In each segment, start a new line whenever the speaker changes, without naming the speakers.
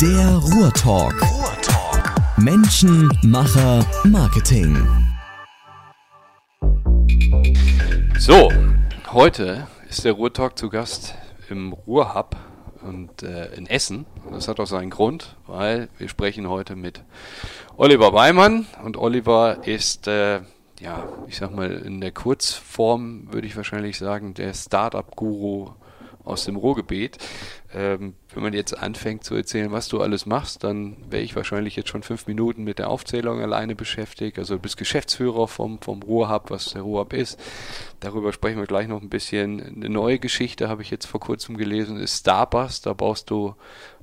Der Ruhrtalk. Ruhrtalk. Menschen, Macher, Marketing.
So, heute ist der Ruhrtalk zu Gast im Ruhrhub und äh, in Essen. Das hat auch seinen Grund, weil wir sprechen heute mit Oliver Weimann und Oliver ist äh, ja, ich sag mal, in der Kurzform würde ich wahrscheinlich sagen, der Startup-Guru aus dem Ruhrgebiet. Ähm, wenn man jetzt anfängt zu erzählen, was du alles machst, dann wäre ich wahrscheinlich jetzt schon fünf Minuten mit der Aufzählung alleine beschäftigt. Also du bist Geschäftsführer vom, vom Ruhrhub, was der Ruhrhub ist. Darüber sprechen wir gleich noch ein bisschen. Eine neue Geschichte habe ich jetzt vor kurzem gelesen, ist Starbus. Da baust du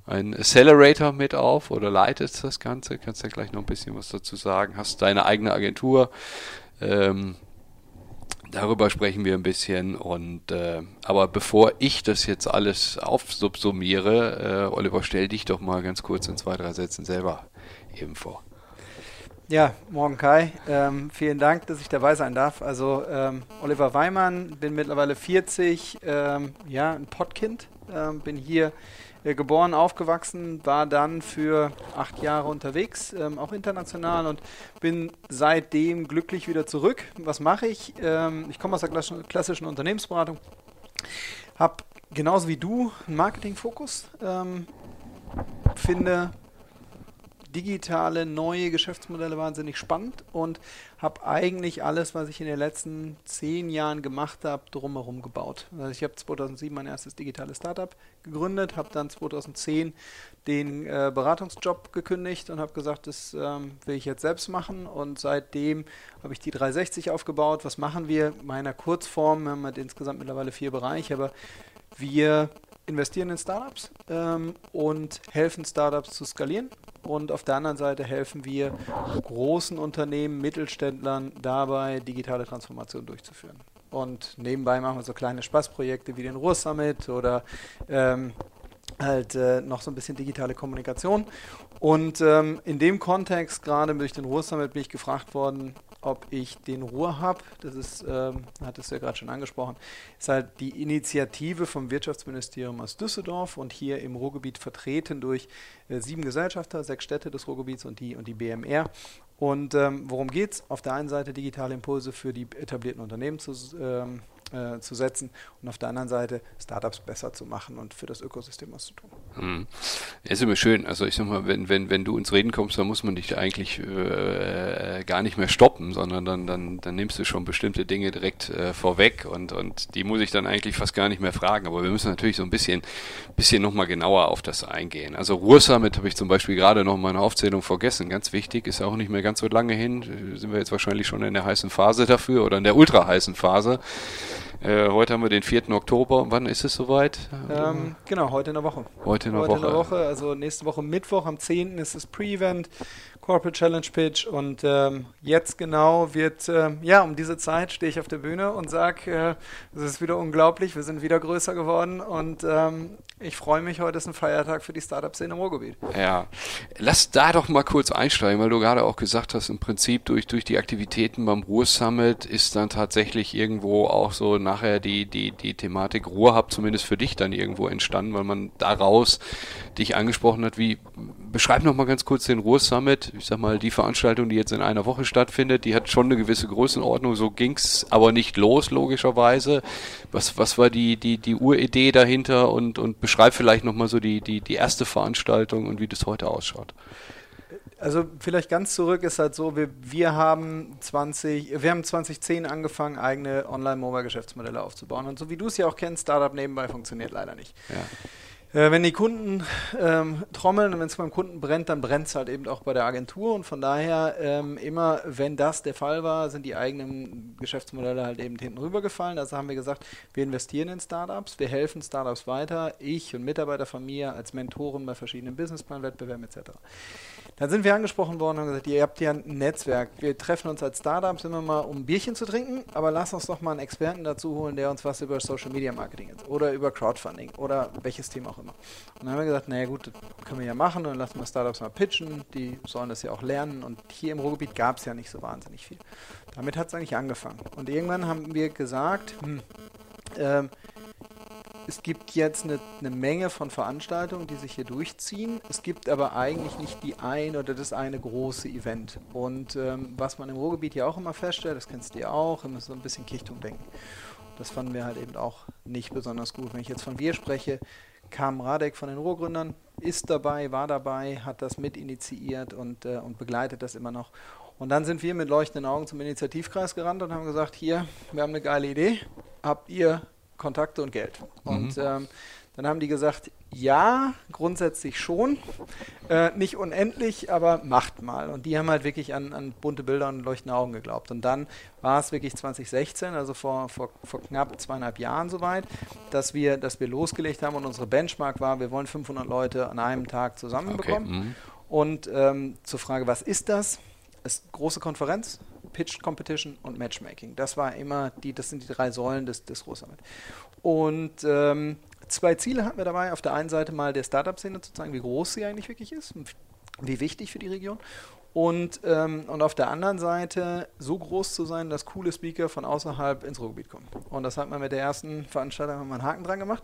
einen Accelerator mit auf oder leitest das Ganze. Kannst ja gleich noch ein bisschen was dazu sagen. Hast deine eigene Agentur. Ähm, Darüber sprechen wir ein bisschen und äh, aber bevor ich das jetzt alles aufsubsumiere, äh, Oliver, stell dich doch mal ganz kurz in zwei, drei Sätzen selber eben vor.
Ja, morgen Kai. Ähm, vielen Dank, dass ich dabei sein darf. Also ähm, Oliver Weimann, bin mittlerweile 40, ähm, ja, ein Pottkind, ähm, bin hier geboren, aufgewachsen, war dann für acht Jahre unterwegs, ähm, auch international und bin seitdem glücklich wieder zurück. Was mache ich? Ähm, ich komme aus der klassischen Unternehmensberatung, habe genauso wie du einen Marketingfokus, ähm, finde digitale neue Geschäftsmodelle wahnsinnig spannend und habe eigentlich alles, was ich in den letzten zehn Jahren gemacht habe, drumherum gebaut. Also ich habe 2007 mein erstes digitales Startup gegründet, habe dann 2010 den äh, Beratungsjob gekündigt und habe gesagt, das ähm, will ich jetzt selbst machen und seitdem habe ich die 360 aufgebaut. Was machen wir? Meiner Kurzform, wir haben halt insgesamt mittlerweile vier Bereiche, aber wir investieren in Startups ähm, und helfen Startups zu skalieren. Und auf der anderen Seite helfen wir großen Unternehmen, Mittelständlern dabei, digitale Transformation durchzuführen. Und nebenbei machen wir so kleine Spaßprojekte wie den Ruhr Summit oder ähm, halt äh, noch so ein bisschen digitale Kommunikation. Und ähm, in dem Kontext, gerade durch den Ruhr Summit, bin ich gefragt worden, ob ich den Ruhrhub, das ist, ähm, hattest du ja gerade schon angesprochen, ist halt die Initiative vom Wirtschaftsministerium aus Düsseldorf und hier im Ruhrgebiet vertreten durch äh, sieben Gesellschafter, sechs Städte des Ruhrgebiets und die, und die BMR. Und ähm, worum geht es? Auf der einen Seite digitale Impulse für die etablierten Unternehmen zu ähm, äh, zu setzen und auf der anderen Seite Startups besser zu machen und für das Ökosystem was zu tun.
Hm. Ja, ist immer schön. Also ich sag mal, wenn, wenn, wenn du ins Reden kommst, dann muss man dich eigentlich äh, gar nicht mehr stoppen, sondern dann, dann, dann nimmst du schon bestimmte Dinge direkt äh, vorweg und, und die muss ich dann eigentlich fast gar nicht mehr fragen. Aber wir müssen natürlich so ein bisschen, bisschen nochmal genauer auf das eingehen. Also Ruhrsummit habe ich zum Beispiel gerade noch meine Aufzählung vergessen. Ganz wichtig, ist auch nicht mehr ganz so lange hin. Sind wir jetzt wahrscheinlich schon in der heißen Phase dafür oder in der ultra heißen Phase. Äh, heute haben wir den 4. Oktober. Wann ist es soweit?
Ähm, genau, heute in der Woche.
Heute in der heute Woche. In der Woche,
also nächste Woche Mittwoch, am 10. ist das Pre-Event. Corporate Challenge Pitch und ähm, jetzt genau wird, äh, ja, um diese Zeit stehe ich auf der Bühne und sage, äh, es ist wieder unglaublich, wir sind wieder größer geworden und ähm, ich freue mich, heute ist ein Feiertag für die Startup-Szene im Ruhrgebiet.
Ja, lass da doch mal kurz einsteigen, weil du gerade auch gesagt hast, im Prinzip durch, durch die Aktivitäten beim Ruhr Summit ist dann tatsächlich irgendwo auch so nachher die, die, die Thematik Ruhrhub zumindest für dich dann irgendwo entstanden, weil man daraus dich angesprochen hat, wie, beschreib noch mal ganz kurz den Ruhr Summit, ich sag mal, die Veranstaltung, die jetzt in einer Woche stattfindet, die hat schon eine gewisse Größenordnung, so ging's aber nicht los, logischerweise. Was, was war die, die, die Uridee dahinter und, und beschreib vielleicht nochmal so die, die, die erste Veranstaltung und wie das heute ausschaut.
Also vielleicht ganz zurück ist halt so, wir, wir haben 20, wir haben 2010 angefangen, eigene Online-Mobile-Geschäftsmodelle aufzubauen. Und so wie du es ja auch kennst, Startup nebenbei funktioniert leider nicht. Ja. Äh, wenn die Kunden ähm, trommeln und wenn es beim Kunden brennt, dann brennt es halt eben auch bei der Agentur. Und von daher, ähm, immer wenn das der Fall war, sind die eigenen Geschäftsmodelle halt eben hinten rübergefallen. Also haben wir gesagt, wir investieren in Startups, wir helfen Startups weiter, ich und Mitarbeiter von mir als Mentoren bei verschiedenen Businessplan-Wettbewerben etc. Dann sind wir angesprochen worden und haben gesagt, ihr habt ja ein Netzwerk. Wir treffen uns als Startups immer mal, um ein Bierchen zu trinken, aber lass uns doch mal einen Experten dazu holen, der uns was über Social Media Marketing ist oder über Crowdfunding oder welches Thema auch immer. Und dann haben wir gesagt, naja gut, das können wir ja machen und lassen wir Startups mal pitchen, die sollen das ja auch lernen und hier im Ruhrgebiet gab es ja nicht so wahnsinnig viel. Damit hat es eigentlich angefangen. Und irgendwann haben wir gesagt, hm, ähm, es gibt jetzt eine, eine, Menge von Veranstaltungen, die sich hier durchziehen. Es gibt aber eigentlich nicht die ein oder das eine große Event. Und ähm, was man im Ruhrgebiet ja auch immer feststellt, das kennst du ja auch, immer so ein bisschen Kichtung denken. Das fanden wir halt eben auch nicht besonders gut. Wenn ich jetzt von wir spreche, kam Radek von den Ruhrgründern, ist dabei, war dabei, hat das mit initiiert und, äh, und begleitet das immer noch. Und dann sind wir mit leuchtenden Augen zum Initiativkreis gerannt und haben gesagt, hier, wir haben eine geile Idee, habt ihr Kontakte und Geld? Mhm. Und ähm, dann haben die gesagt, ja, grundsätzlich schon. Äh, nicht unendlich, aber macht mal. Und die haben halt wirklich an, an bunte Bilder und leuchtende Augen geglaubt. Und dann war es wirklich 2016, also vor, vor, vor knapp zweieinhalb Jahren soweit, dass wir, dass wir losgelegt haben und unsere Benchmark war, wir wollen 500 Leute an einem Tag zusammenbekommen. Okay. Mhm. Und ähm, zur Frage, was ist das? Ist große Konferenz, Pitch Competition und Matchmaking. Das war immer die, das sind die drei Säulen des, des Großsummit. Und ähm, zwei Ziele hatten wir dabei. Auf der einen Seite mal der Startup-Szene zu zeigen, wie groß sie eigentlich wirklich ist wie wichtig für die Region. Und, ähm, und auf der anderen Seite so groß zu sein, dass coole Speaker von außerhalb ins Ruhrgebiet kommen. Und das hat man mit der ersten Veranstaltung mal einen Haken dran gemacht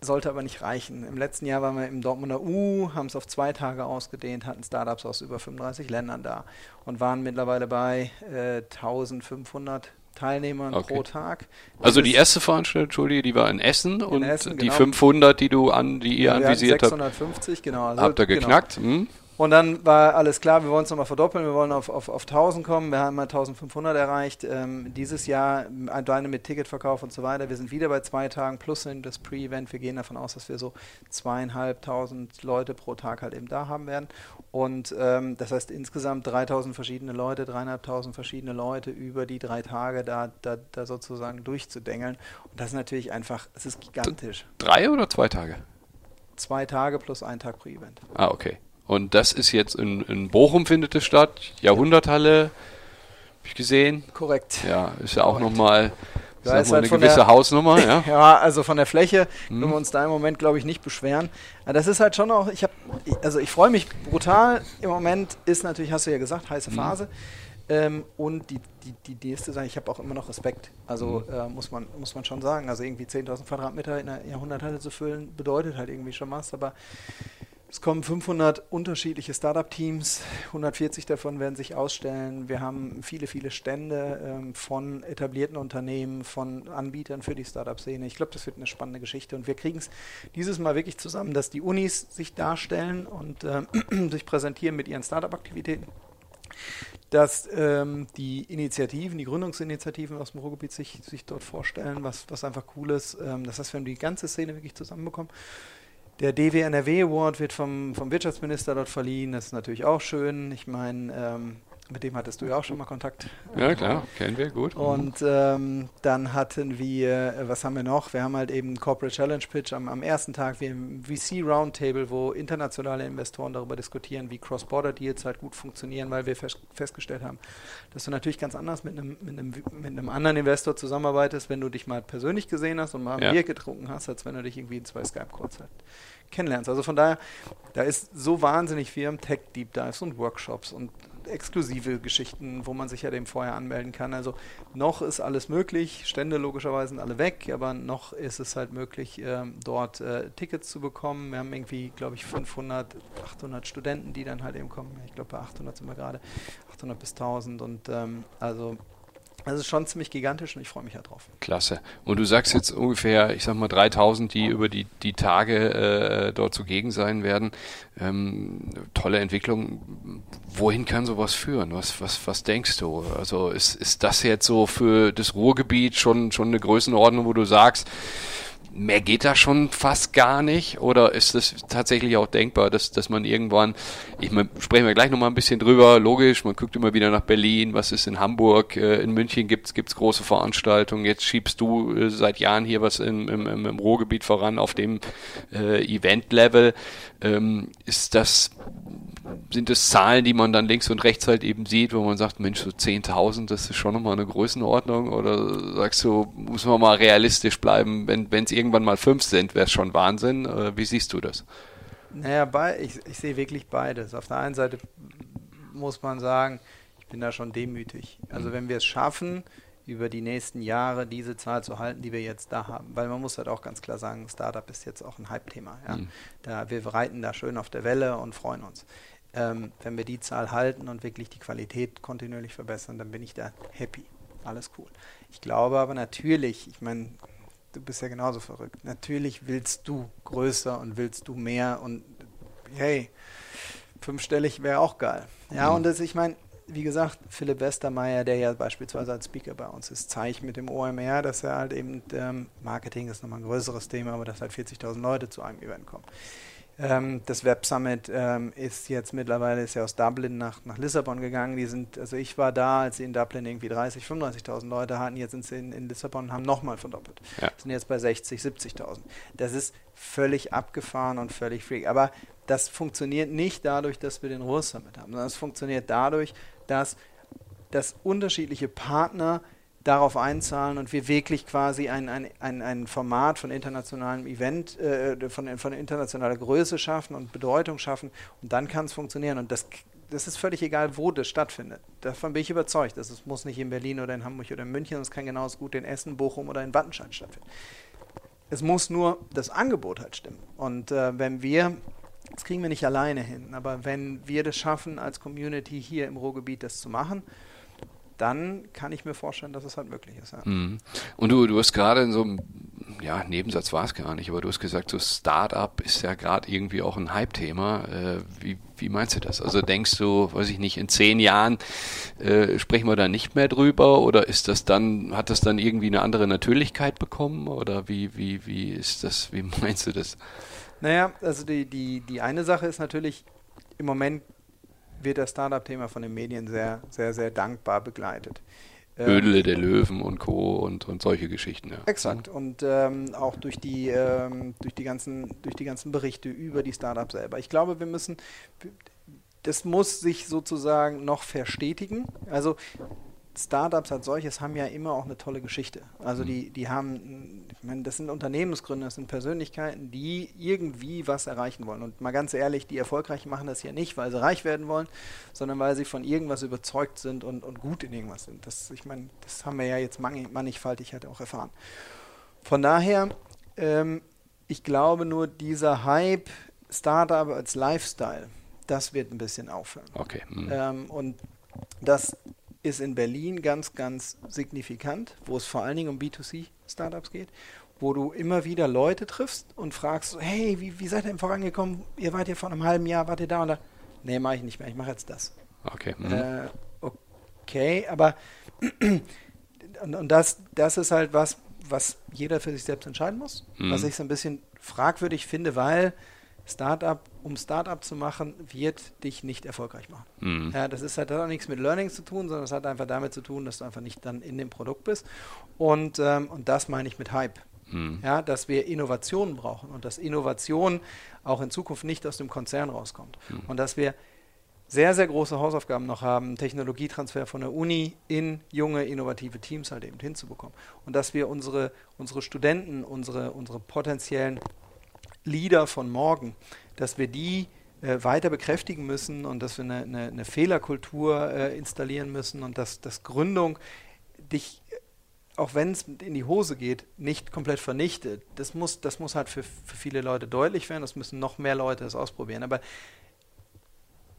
sollte aber nicht reichen. Im letzten Jahr waren wir im Dortmunder U, haben es auf zwei Tage ausgedehnt, hatten Startups aus über 35 Ländern da und waren mittlerweile bei äh, 1500 Teilnehmern okay. pro Tag.
Das also die erste Veranstaltung, Entschuldige, die war in Essen in und Essen, die genau. 500, die du an, die ihr ja, anvisiert
habt. 650, genau.
Also, habt ihr genau. geknackt?
Genau. Hm? Und dann war alles klar, wir wollen es nochmal verdoppeln, wir wollen auf, auf, auf 1000 kommen, wir haben mal 1500 erreicht. Ähm, dieses Jahr alleine mit Ticketverkauf und so weiter. Wir sind wieder bei zwei Tagen plus in das Pre-Event. Wir gehen davon aus, dass wir so zweieinhalbtausend Leute pro Tag halt eben da haben werden. Und ähm, das heißt insgesamt 3000 verschiedene Leute, dreieinhalbtausend verschiedene Leute über die drei Tage da, da, da sozusagen durchzudengeln. Und das ist natürlich einfach, es ist gigantisch.
Drei oder zwei Tage?
Zwei Tage plus ein Tag Pre-Event.
Ah, okay. Und das ist jetzt in, in Bochum findet es statt, Jahrhunderthalle, habe ich gesehen.
Korrekt.
Ja, ist ja auch nochmal ja, halt eine gewisse der, Hausnummer. Ja.
ja, also von der Fläche hm. können wir uns da im Moment, glaube ich, nicht beschweren. Aber das ist halt schon auch, ich habe, also ich freue mich brutal. Im Moment ist natürlich, hast du ja gesagt, heiße hm. Phase. Hm. Ähm, und die, die, die nächste Sache, ich habe auch immer noch Respekt. Also mhm. äh, muss, man, muss man schon sagen. Also irgendwie 10.000 Quadratmeter in einer Jahrhunderthalle zu füllen, bedeutet halt irgendwie schon was. Aber es kommen 500 unterschiedliche Startup-Teams, 140 davon werden sich ausstellen. Wir haben viele, viele Stände ähm, von etablierten Unternehmen, von Anbietern für die Startup-Szene. Ich glaube, das wird eine spannende Geschichte und wir kriegen es dieses Mal wirklich zusammen, dass die Unis sich darstellen und äh, sich präsentieren mit ihren Startup-Aktivitäten dass ähm, die Initiativen, die Gründungsinitiativen aus dem Ruhrgebiet sich, sich dort vorstellen, was, was einfach cool ist. Ähm, das heißt, wir haben die ganze Szene wirklich zusammenbekommen. Der DWNRW Award wird vom, vom Wirtschaftsminister dort verliehen. Das ist natürlich auch schön. Ich meine, ähm, mit dem hattest du ja auch schon mal Kontakt.
Ja, klar, kennen wir gut.
Und ähm, dann hatten wir, was haben wir noch? Wir haben halt eben Corporate Challenge Pitch am, am ersten Tag, wir haben VC Roundtable, wo internationale Investoren darüber diskutieren, wie Cross-Border-Deals halt gut funktionieren, weil wir fest, festgestellt haben, dass du natürlich ganz anders mit einem, mit, einem, mit einem anderen Investor zusammenarbeitest, wenn du dich mal persönlich gesehen hast und mal ja. Bier getrunken hast, als wenn du dich irgendwie in zwei Skype-Calls halt kennenlernst. Also von daher, da ist so wahnsinnig viel im Tech Deep Dives und Workshops und exklusive Geschichten, wo man sich ja dem vorher anmelden kann. Also noch ist alles möglich, Stände logischerweise sind alle weg, aber noch ist es halt möglich, äh, dort äh, Tickets zu bekommen. Wir haben irgendwie, glaube ich, 500, 800 Studenten, die dann halt eben kommen. Ich glaube, bei 800 sind wir gerade, 800 bis 1000 und ähm, also das ist schon ziemlich gigantisch und ich freue mich ja drauf.
Klasse. Und du sagst jetzt ungefähr, ich sag mal 3000, die über die, die Tage äh, dort zugegen sein werden. Ähm, tolle Entwicklung. Wohin kann sowas führen? Was, was, was denkst du? Also ist, ist das jetzt so für das Ruhrgebiet schon, schon eine Größenordnung, wo du sagst, mehr geht da schon fast gar nicht? Oder ist es tatsächlich auch denkbar, dass, dass man irgendwann, ich meine, sprechen wir gleich nochmal ein bisschen drüber, logisch, man guckt immer wieder nach Berlin, was ist in Hamburg, äh, in München gibt's gibt's große Veranstaltungen, jetzt schiebst du äh, seit Jahren hier was im, im, im Ruhrgebiet voran auf dem äh, Event-Level. Ähm, ist das sind es Zahlen, die man dann links und rechts halt eben sieht, wo man sagt, Mensch, so 10.000, das ist schon nochmal eine Größenordnung? Oder sagst du, muss man mal realistisch bleiben, wenn es irgendwann mal fünf sind, wäre es schon Wahnsinn? Oder wie siehst du das?
Naja, bei, ich, ich sehe wirklich beides. Auf der einen Seite muss man sagen, ich bin da schon demütig. Also mhm. wenn wir es schaffen, über die nächsten Jahre diese Zahl zu halten, die wir jetzt da haben. Weil man muss halt auch ganz klar sagen, Startup ist jetzt auch ein Hype-Thema. Ja? Mhm. Da, wir reiten da schön auf der Welle und freuen uns. Ähm, wenn wir die Zahl halten und wirklich die Qualität kontinuierlich verbessern, dann bin ich da happy. Alles cool. Ich glaube aber natürlich, ich meine, du bist ja genauso verrückt. Natürlich willst du größer und willst du mehr und hey, fünfstellig wäre auch geil. Ja, mhm. und das, ich meine, wie gesagt, Philipp Westermeier, der ja beispielsweise als Speaker bei uns ist, zeigt mit dem OMR, dass er halt eben, ähm, Marketing ist nochmal ein größeres Thema, aber dass halt 40.000 Leute zu einem Event kommen. Ähm, das Web Summit ähm, ist jetzt mittlerweile ist ja aus Dublin nach, nach Lissabon gegangen. Die sind, also ich war da, als sie in Dublin irgendwie 30, 35.000 Leute hatten. Jetzt sind sie in, in Lissabon und haben nochmal verdoppelt. Ja. Sind jetzt bei 60, 70.000. Das ist völlig abgefahren und völlig freak. Aber das funktioniert nicht dadurch, dass wir den Ruhr Summit haben, sondern es funktioniert dadurch, dass, dass unterschiedliche Partner darauf einzahlen und wir wirklich quasi ein, ein, ein, ein Format von internationalem Event, äh, von, von internationaler Größe schaffen und Bedeutung schaffen und dann kann es funktionieren. Und das, das ist völlig egal, wo das stattfindet. Davon bin ich überzeugt. Das muss nicht in Berlin oder in Hamburg oder in München, es kann genauso gut in Essen, Bochum oder in Wattenscheid stattfinden. Es muss nur das Angebot halt stimmen. Und äh, wenn wir, das kriegen wir nicht alleine hin, aber wenn wir das schaffen, als Community hier im Ruhrgebiet das zu machen, dann kann ich mir vorstellen, dass es halt möglich ist. Ja.
Mhm. Und du, du hast gerade in so einem ja, Nebensatz war es gar nicht, aber du hast gesagt, so Startup ist ja gerade irgendwie auch ein Hype-Thema. Äh, wie, wie meinst du das? Also denkst du, weiß ich nicht, in zehn Jahren äh, sprechen wir da nicht mehr drüber oder ist das dann, hat das dann irgendwie eine andere Natürlichkeit bekommen oder wie, wie, wie ist das, wie meinst du das?
Naja, also die, die, die eine Sache ist natürlich, im Moment wird das Startup-Thema von den Medien sehr, sehr, sehr dankbar begleitet.
Ödele der Löwen und Co. und, und solche Geschichten. Ja.
Exakt. Und ähm, auch durch die, ähm, durch, die ganzen, durch die ganzen Berichte über die Startups selber. Ich glaube, wir müssen, das muss sich sozusagen noch verstetigen. Also Startups als solches haben ja immer auch eine tolle Geschichte. Also die, die haben, ich meine, das sind Unternehmensgründer, das sind Persönlichkeiten, die irgendwie was erreichen wollen. Und mal ganz ehrlich, die erfolgreich machen das ja nicht, weil sie reich werden wollen, sondern weil sie von irgendwas überzeugt sind und, und gut in irgendwas sind. Das, ich meine, das haben wir ja jetzt mannigfaltig halt auch erfahren. Von daher, ähm, ich glaube nur, dieser Hype, Startup als Lifestyle, das wird ein bisschen aufhören.
Okay.
Mhm. Ähm, und das ist in Berlin ganz, ganz signifikant, wo es vor allen Dingen um B2C-Startups geht, wo du immer wieder Leute triffst und fragst, hey, wie, wie seid ihr denn vorangekommen? Ihr wart ja vor einem halben Jahr, wart ihr da und da? Nee, mache ich nicht mehr, ich mache jetzt das.
Okay.
Mhm. Äh, okay, aber und, und, das, das ist halt was, was jeder für sich selbst entscheiden muss, mhm. was ich so ein bisschen fragwürdig finde, weil Startup, um Startup zu machen, wird dich nicht erfolgreich machen. Mhm. Ja, das ist halt auch nichts mit Learning zu tun, sondern es hat einfach damit zu tun, dass du einfach nicht dann in dem Produkt bist. Und, ähm, und das meine ich mit Hype. Mhm. Ja, dass wir Innovationen brauchen und dass Innovation auch in Zukunft nicht aus dem Konzern rauskommt. Mhm. Und dass wir sehr, sehr große Hausaufgaben noch haben, Technologietransfer von der Uni in junge, innovative Teams halt eben hinzubekommen. Und dass wir unsere, unsere Studenten, unsere, unsere potenziellen Leader von morgen, dass wir die äh, weiter bekräftigen müssen und dass wir eine, eine, eine Fehlerkultur äh, installieren müssen und dass, dass Gründung dich, auch wenn es in die Hose geht, nicht komplett vernichtet. Das muss, das muss halt für, für viele Leute deutlich werden, das müssen noch mehr Leute das ausprobieren. Aber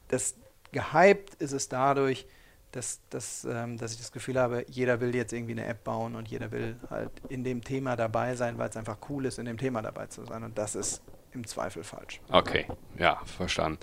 das gehypt ist es dadurch, dass, dass, ähm, dass ich das Gefühl habe, jeder will jetzt irgendwie eine App bauen und jeder will halt in dem Thema dabei sein, weil es einfach cool ist, in dem Thema dabei zu sein. Und das ist im Zweifel falsch.
Okay, ja, verstanden.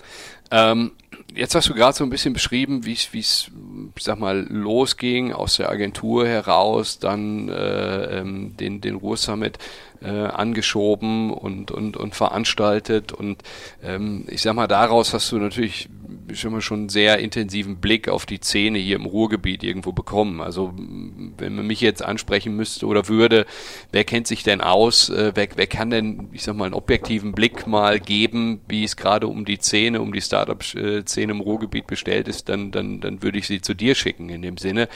Ähm, jetzt hast du gerade so ein bisschen beschrieben, wie es, sag mal, losging aus der Agentur heraus, dann äh, ähm, den, den Ruhr Summit äh, angeschoben und, und, und veranstaltet. Und ähm, ich sag mal, daraus hast du natürlich schon mal schon einen sehr intensiven Blick auf die Szene hier im Ruhrgebiet irgendwo bekommen. Also wenn man mich jetzt ansprechen müsste oder würde, wer kennt sich denn aus? Äh, wer, wer kann denn, ich sag mal, einen objektiven Blick mal geben, wie es gerade um die Szene, um die Startup-Szene im Ruhrgebiet bestellt ist, dann, dann, dann würde ich sie zu dir schicken in dem Sinne.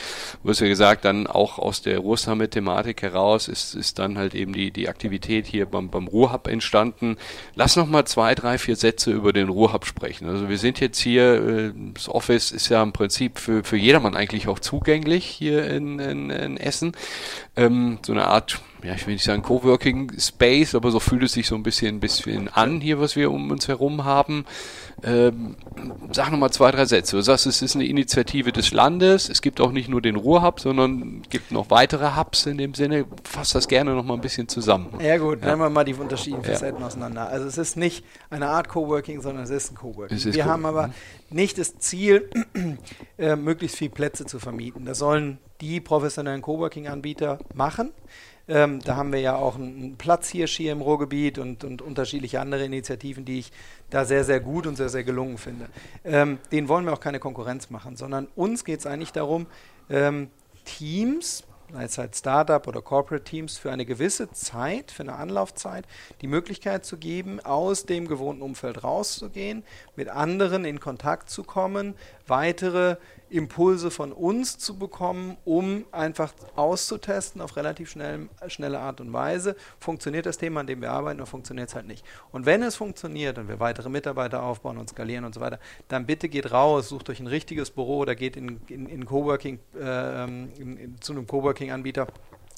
Du hast ja gesagt, dann auch aus der Ruhrsummit-Thematik heraus ist, ist dann halt eben die, die Aktivität hier beim, beim Ruhrhub entstanden. Lass noch mal zwei, drei, vier Sätze über den Ruhrhub sprechen. Also wir sind jetzt hier hier, äh, das Office ist ja im Prinzip für, für jedermann eigentlich auch zugänglich hier in, in, in Essen. Ähm, so eine Art ja, ich will nicht sagen Coworking Space, aber so fühlt es sich so ein bisschen, ein bisschen an hier, was wir um uns herum haben. Ähm, sag nochmal zwei, drei Sätze. Du sagst, es ist eine Initiative des Landes. Es gibt auch nicht nur den Ruhrhub, sondern es gibt noch weitere Hubs in dem Sinne. Fass das gerne nochmal ein bisschen zusammen.
Ja gut, ja. nehmen wir mal die unterschiedlichen Facetten ja. auseinander. Also es ist nicht eine Art Coworking, sondern es ist ein Coworking. Ist wir haben aber nicht das Ziel, äh, möglichst viele Plätze zu vermieten. Das sollen die professionellen Coworking-Anbieter machen. Ähm, da haben wir ja auch einen Platzhirsch hier im Ruhrgebiet und, und, unterschiedliche andere Initiativen, die ich da sehr, sehr gut und sehr, sehr gelungen finde. Ähm, denen wollen wir auch keine Konkurrenz machen, sondern uns geht es eigentlich darum, ähm, Teams, sei es halt Startup oder Corporate Teams, für eine gewisse Zeit, für eine Anlaufzeit, die Möglichkeit zu geben, aus dem gewohnten Umfeld rauszugehen, mit anderen in Kontakt zu kommen, weitere Impulse von uns zu bekommen, um einfach auszutesten auf relativ schnell, schnelle Art und Weise, funktioniert das Thema, an dem wir arbeiten, oder funktioniert es halt nicht. Und wenn es funktioniert und wir weitere Mitarbeiter aufbauen und skalieren und so weiter, dann bitte geht raus, sucht euch ein richtiges Büro oder geht in, in, in Coworking, äh, in, zu einem Coworking-Anbieter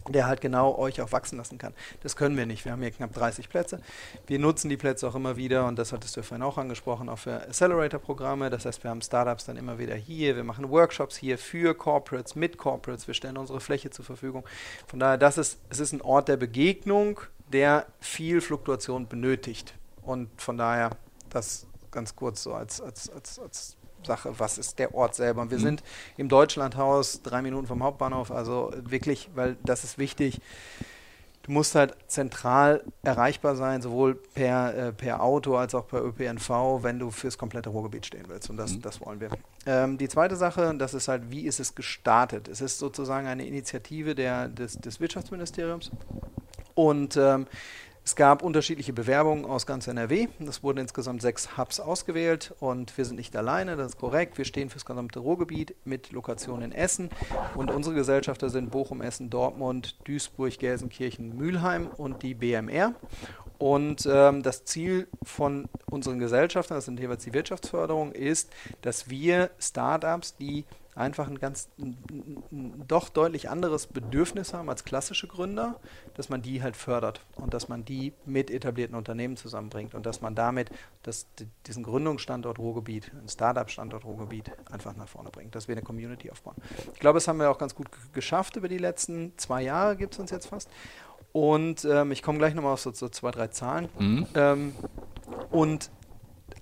der halt genau euch auch wachsen lassen kann. Das können wir nicht. Wir haben hier knapp 30 Plätze. Wir nutzen die Plätze auch immer wieder und das hattest du vorhin auch angesprochen, auch für Accelerator-Programme. Das heißt, wir haben Startups dann immer wieder hier. Wir machen Workshops hier für Corporates, mit Corporates. Wir stellen unsere Fläche zur Verfügung. Von daher, das ist, es ist ein Ort der Begegnung, der viel Fluktuation benötigt. Und von daher, das ganz kurz so als, als, als, als Sache, was ist der Ort selber. Und wir mhm. sind im Deutschlandhaus, drei Minuten vom Hauptbahnhof, also wirklich, weil das ist wichtig. Du musst halt zentral erreichbar sein, sowohl per, äh, per Auto als auch per ÖPNV, wenn du fürs komplette Ruhrgebiet stehen willst. Und das, mhm. das wollen wir. Ähm, die zweite Sache, das ist halt, wie ist es gestartet? Es ist sozusagen eine Initiative der, des, des Wirtschaftsministeriums. Und ähm, es gab unterschiedliche Bewerbungen aus ganz NRW. Es wurden insgesamt sechs Hubs ausgewählt und wir sind nicht alleine, das ist korrekt. Wir stehen für das gesamte Ruhrgebiet mit Lokation in Essen und unsere Gesellschafter sind Bochum, Essen, Dortmund, Duisburg, Gelsenkirchen, Mülheim und die BMR. Und ähm, das Ziel von unseren Gesellschaftern, das sind jeweils die Wirtschaftsförderung, ist, dass wir Startups, die einfach ein ganz ein, doch deutlich anderes Bedürfnis haben als klassische Gründer, dass man die halt fördert und dass man die mit etablierten Unternehmen zusammenbringt und dass man damit das, diesen Gründungsstandort Ruhrgebiet, ein Startup-Standort Ruhrgebiet einfach nach vorne bringt, dass wir eine Community aufbauen. Ich glaube, das haben wir auch ganz gut geschafft über die letzten zwei Jahre, gibt es uns jetzt fast. Und ähm, ich komme gleich nochmal auf so, so, zwei, drei Zahlen. Mhm. Ähm, und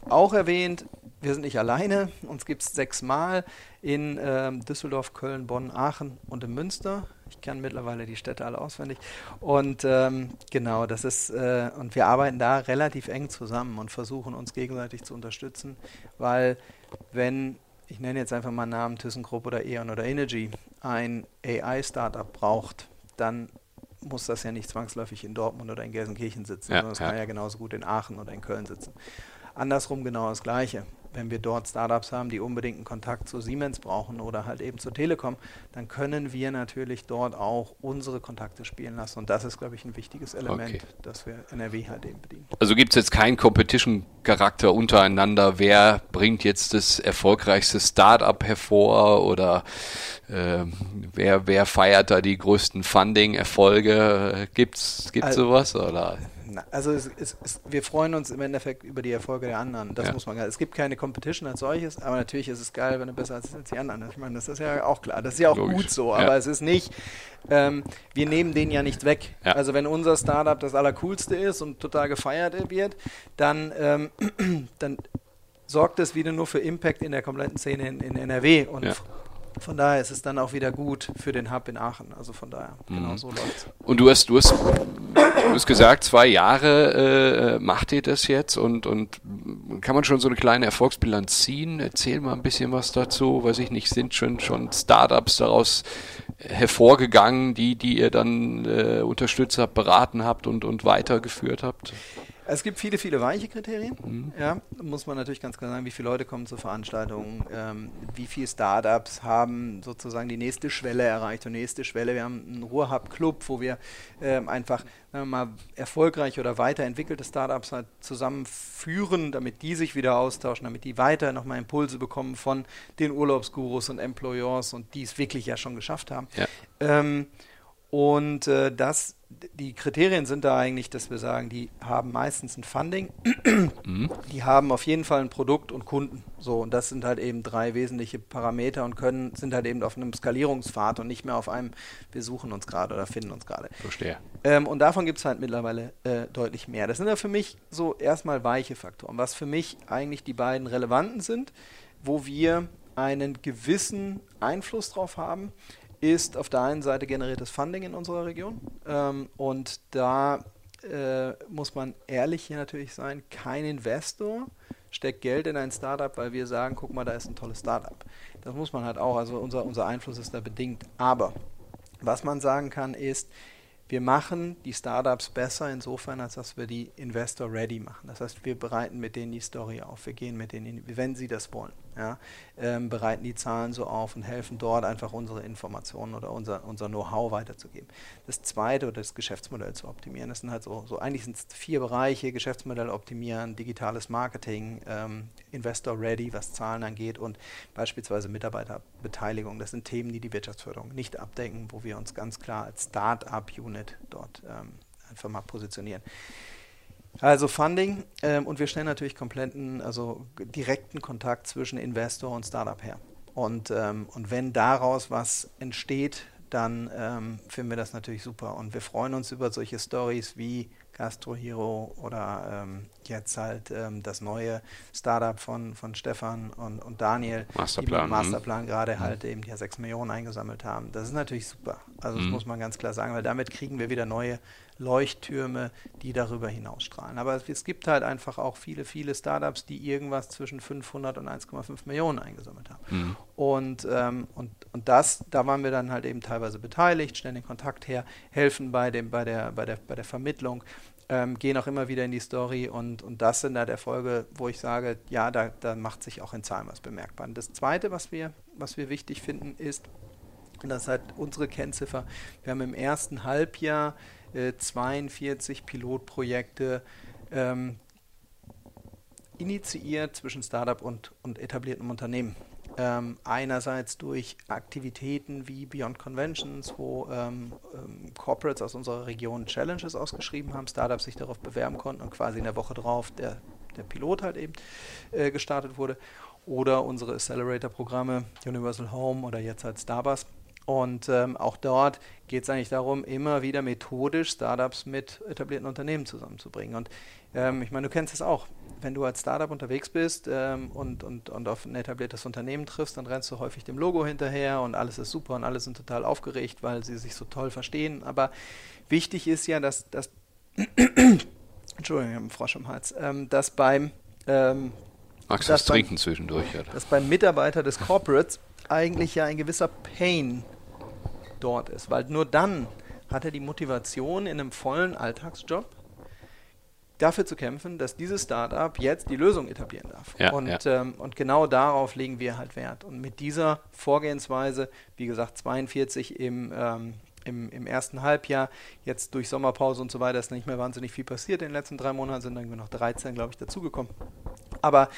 auch erwähnt, wir sind nicht alleine, uns gibt es sechsmal in ähm, Düsseldorf, Köln, Bonn, Aachen und in Münster. Ich kenne mittlerweile die Städte alle auswendig. Und ähm, genau, das ist, äh, und wir arbeiten da relativ eng zusammen und versuchen uns gegenseitig zu unterstützen, weil wenn, ich nenne jetzt einfach mal Namen ThyssenKrupp oder E.ON oder Energy, ein AI-Startup braucht, dann muss das ja nicht zwangsläufig in Dortmund oder in Gelsenkirchen sitzen, ja, sondern es ja. kann ja genauso gut in Aachen oder in Köln sitzen. Andersrum genau das Gleiche wenn wir dort Startups haben, die unbedingt einen Kontakt zu Siemens brauchen oder halt eben zur Telekom, dann können wir natürlich dort auch unsere Kontakte spielen lassen. Und das ist, glaube ich, ein wichtiges Element, okay. dass wir NRW halt eben bedienen.
Also gibt es jetzt keinen Competition-Charakter untereinander, wer bringt jetzt das erfolgreichste Startup hervor oder äh, wer, wer feiert da die größten Funding-Erfolge? Gibt es also, sowas? Oder?
Also es, es, es, wir freuen uns im Endeffekt über die Erfolge der anderen. Das ja. muss man Es gibt keine Competition als solches, aber natürlich ist es geil, wenn du besser als die anderen. Ich meine, das ist ja auch klar. Das ist ja auch Logisch. gut so, aber ja. es ist nicht, ähm, wir nehmen den ja nicht weg. Ja. Also wenn unser Startup das Allercoolste ist und total gefeiert wird, dann, ähm, dann sorgt das wieder nur für Impact in der kompletten Szene in, in NRW und von daher ist es dann auch wieder gut für den Hub in Aachen. Also von daher, mhm. genau so läuft
Und du hast, du hast, du hast gesagt, zwei Jahre äh, macht ihr das jetzt und, und kann man schon so eine kleine Erfolgsbilanz ziehen? Erzähl mal ein bisschen was dazu. Weiß ich nicht, sind schon, schon Startups daraus hervorgegangen, die, die ihr dann äh, unterstützt habt, beraten habt und, und weitergeführt habt?
Es gibt viele, viele weiche Kriterien. Mhm. Ja, muss man natürlich ganz klar sagen, wie viele Leute kommen zur Veranstaltung, ähm, wie viele Startups haben sozusagen die nächste Schwelle erreicht und nächste Schwelle. Wir haben einen Ruhrhub-Club, wo wir ähm, einfach mal erfolgreich oder weiterentwickelte Startups halt zusammenführen, damit die sich wieder austauschen, damit die weiter nochmal Impulse bekommen von den Urlaubsgurus und Employers und die es wirklich ja schon geschafft haben. Ja. Ähm, und äh, das, die Kriterien sind da eigentlich, dass wir sagen, die haben meistens ein Funding, mhm. die haben auf jeden Fall ein Produkt und Kunden. So, und das sind halt eben drei wesentliche Parameter und können, sind halt eben auf einem Skalierungspfad und nicht mehr auf einem, wir suchen uns gerade oder finden uns gerade.
Verstehe.
Ähm, und davon gibt es halt mittlerweile äh, deutlich mehr. Das sind ja für mich so erstmal weiche Faktoren. Was für mich eigentlich die beiden relevanten sind, wo wir einen gewissen Einfluss drauf haben, ist auf der einen Seite generiertes Funding in unserer Region. Ähm, und da äh, muss man ehrlich hier natürlich sein, kein Investor steckt Geld in ein Startup, weil wir sagen, guck mal, da ist ein tolles Startup. Das muss man halt auch, also unser, unser Einfluss ist da bedingt. Aber was man sagen kann ist, wir machen die Startups besser insofern, als dass wir die Investor ready machen. Das heißt, wir bereiten mit denen die Story auf. Wir gehen mit denen, wenn sie das wollen, ja, ähm, bereiten die Zahlen so auf und helfen dort einfach unsere Informationen oder unser, unser Know-how weiterzugeben. Das zweite oder das Geschäftsmodell zu optimieren. Das sind halt so, so eigentlich sind es vier Bereiche: Geschäftsmodell optimieren, digitales Marketing, ähm, Investor ready, was Zahlen angeht und beispielsweise Mitarbeiterbeteiligung. Das sind Themen, die die Wirtschaftsförderung nicht abdecken, wo wir uns ganz klar als Start-up-Unit dort ähm, einfach mal positionieren. Also Funding ähm, und wir stellen natürlich kompletten, also direkten Kontakt zwischen Investor und Startup her. Und, ähm, und wenn daraus was entsteht, dann ähm, finden wir das natürlich super. Und wir freuen uns über solche Stories wie Gastro Hero oder ähm, jetzt halt ähm, das neue Startup von, von Stefan und, und Daniel,
Masterplan,
die mit Masterplan gerade mhm. halt eben ja sechs Millionen eingesammelt haben. Das ist natürlich super. Also das mhm. muss man ganz klar sagen, weil damit kriegen wir wieder neue Leuchttürme, die darüber hinausstrahlen. Aber es gibt halt einfach auch viele, viele Startups, die irgendwas zwischen 500 und 1,5 Millionen eingesammelt haben. Mhm. Und, ähm, und, und das, da waren wir dann halt eben teilweise beteiligt, stellen den Kontakt her, helfen bei, dem, bei, der, bei, der, bei der Vermittlung ähm, gehen auch immer wieder in die Story und, und das sind halt Erfolge, wo ich sage, ja, da, da macht sich auch in Zahlen was bemerkbar. Und das Zweite, was wir, was wir wichtig finden, ist, und das ist halt unsere Kennziffer, wir haben im ersten Halbjahr äh, 42 Pilotprojekte ähm, initiiert zwischen Startup und, und etabliertem Unternehmen. Ähm, einerseits durch Aktivitäten wie Beyond Conventions, wo ähm, ähm, Corporates aus unserer Region Challenges ausgeschrieben haben, Startups sich darauf bewerben konnten und quasi in der Woche drauf der, der Pilot halt eben äh, gestartet wurde. Oder unsere Accelerator-Programme Universal Home oder jetzt halt Starbus. Und ähm, auch dort geht es eigentlich darum, immer wieder methodisch Startups mit etablierten Unternehmen zusammenzubringen. Und ähm, ich meine, du kennst es auch wenn du als Startup unterwegs bist ähm, und, und, und auf ein etabliertes Unternehmen triffst, dann rennst du häufig dem Logo hinterher und alles ist super und alle sind total aufgeregt, weil sie sich so toll verstehen. Aber wichtig ist ja, dass, dass Entschuldigung, ich habe einen Frosch im Hals, ähm, dass beim ähm,
Magst du das trinken zwischendurch? Oder?
Dass beim Mitarbeiter des Corporates eigentlich ja ein gewisser Pain dort ist, weil nur dann hat er die Motivation in einem vollen Alltagsjob dafür zu kämpfen, dass dieses Startup jetzt die Lösung etablieren darf. Ja, und, ja. Ähm, und genau darauf legen wir halt Wert. Und mit dieser Vorgehensweise, wie gesagt, 42 im, ähm, im, im, ersten Halbjahr, jetzt durch Sommerpause und so weiter ist nicht mehr wahnsinnig viel passiert. In den letzten drei Monaten sind irgendwie noch 13, glaube ich, dazugekommen. Aber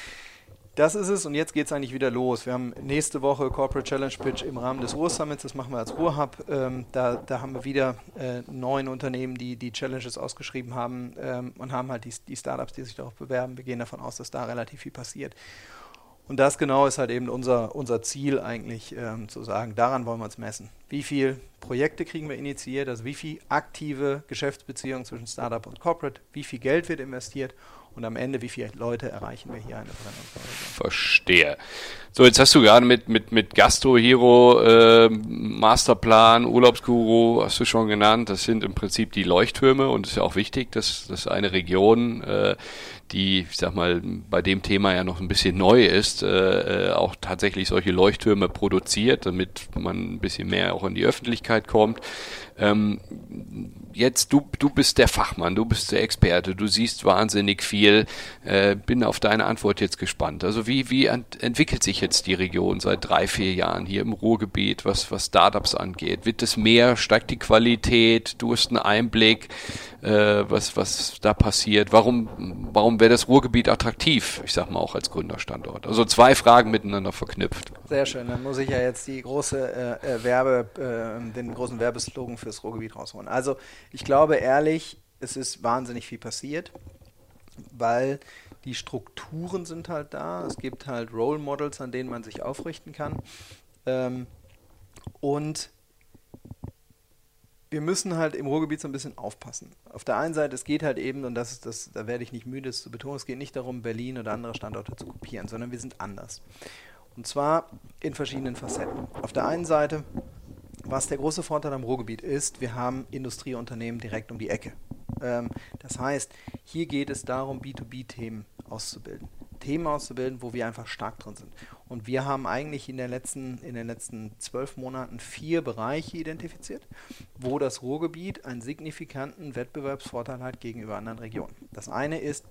das ist es und jetzt geht es eigentlich wieder los. Wir haben nächste Woche Corporate Challenge Pitch im Rahmen des Ruhr Summits, das machen wir als Ruhrhub. Ähm, da, da haben wir wieder äh, neun Unternehmen, die die Challenges ausgeschrieben haben ähm, und haben halt die, die Startups, die sich darauf bewerben. Wir gehen davon aus, dass da relativ viel passiert. Und das genau ist halt eben unser, unser Ziel eigentlich ähm, zu sagen, daran wollen wir uns messen. Wie viele Projekte kriegen wir initiiert, also wie viel aktive Geschäftsbeziehungen zwischen Startup und Corporate, wie viel Geld wird investiert und am Ende, wie viele Leute erreichen wir hier eine Brennungsregion.
Verstehe. So, jetzt hast du gerade mit, mit, mit Gastro Hero, äh, Masterplan, Urlaubsguru, hast du schon genannt, das sind im Prinzip die Leuchttürme und es ist ja auch wichtig, dass, dass eine Region äh, die, ich sag mal, bei dem Thema ja noch ein bisschen neu ist, äh, äh, auch tatsächlich solche Leuchttürme produziert, damit man ein bisschen mehr auch in die Öffentlichkeit kommt. Ähm, jetzt, du, du bist der Fachmann, du bist der Experte, du siehst wahnsinnig viel. Äh, bin auf deine Antwort jetzt gespannt. Also wie, wie ent entwickelt sich jetzt die Region seit drei, vier Jahren hier im Ruhrgebiet, was, was Startups angeht? Wird es mehr? Steigt die Qualität? Du hast einen Einblick, äh, was, was da passiert. Warum, warum wäre das Ruhrgebiet attraktiv? Ich sag mal auch als Gründerstandort. Also zwei Fragen miteinander verknüpft.
Sehr schön. Dann muss ich ja jetzt die große äh, äh Werbe, äh, den großen Werbeslogan fürs Ruhrgebiet rausholen. Also ich glaube ehrlich, es ist wahnsinnig viel passiert, weil die Strukturen sind halt da. Es gibt halt Role Models, an denen man sich aufrichten kann. Ähm, und wir müssen halt im Ruhrgebiet so ein bisschen aufpassen. Auf der einen Seite, es geht halt eben, und das das, da werde ich nicht müde, es zu betonen, es geht nicht darum, Berlin oder andere Standorte zu kopieren, sondern wir sind anders. Und zwar in verschiedenen Facetten. Auf der einen Seite, was der große Vorteil am Ruhrgebiet ist, wir haben Industrieunternehmen direkt um die Ecke. Ähm, das heißt, hier geht es darum, B2B-Themen auszubilden. Themen auszubilden, wo wir einfach stark drin sind. Und wir haben eigentlich in, der letzten, in den letzten zwölf Monaten vier Bereiche identifiziert, wo das Ruhrgebiet einen signifikanten Wettbewerbsvorteil hat gegenüber anderen Regionen. Das eine ist